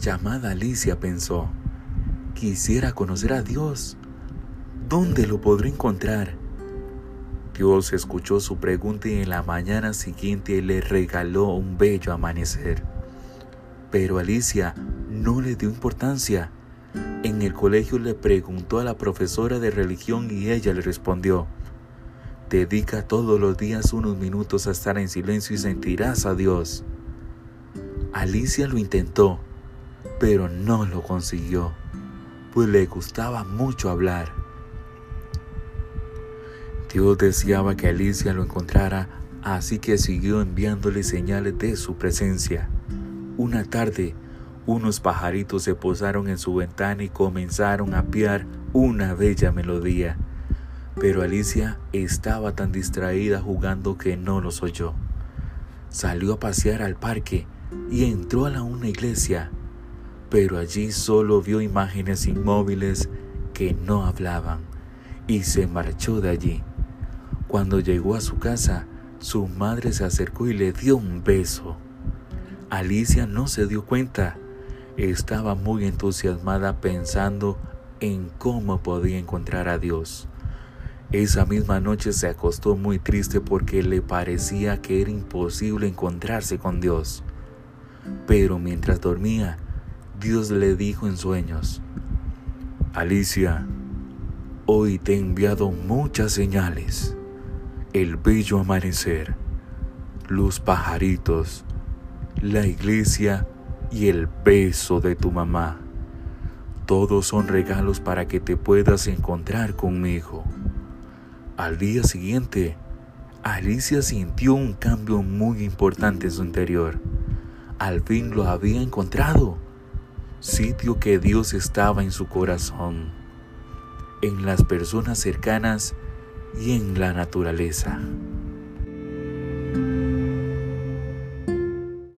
llamada Alicia pensó, quisiera conocer a Dios. ¿Dónde lo podré encontrar? Dios escuchó su pregunta y en la mañana siguiente le regaló un bello amanecer. Pero Alicia no le dio importancia. En el colegio le preguntó a la profesora de religión y ella le respondió, Dedica todos los días unos minutos a estar en silencio y sentirás a Dios. Alicia lo intentó, pero no lo consiguió, pues le gustaba mucho hablar. Dios deseaba que Alicia lo encontrara, así que siguió enviándole señales de su presencia. Una tarde, unos pajaritos se posaron en su ventana y comenzaron a piar una bella melodía. Pero Alicia estaba tan distraída jugando que no los oyó. Salió a pasear al parque y entró a la una iglesia, pero allí solo vio imágenes inmóviles que no hablaban y se marchó de allí. Cuando llegó a su casa, su madre se acercó y le dio un beso. Alicia no se dio cuenta. Estaba muy entusiasmada pensando en cómo podía encontrar a Dios. Esa misma noche se acostó muy triste porque le parecía que era imposible encontrarse con Dios. Pero mientras dormía, Dios le dijo en sueños, Alicia, hoy te he enviado muchas señales el bello amanecer, los pajaritos, la iglesia y el beso de tu mamá. Todos son regalos para que te puedas encontrar conmigo. Al día siguiente, Alicia sintió un cambio muy importante en su interior. Al fin lo había encontrado, sitio que Dios estaba en su corazón, en las personas cercanas y en la naturaleza.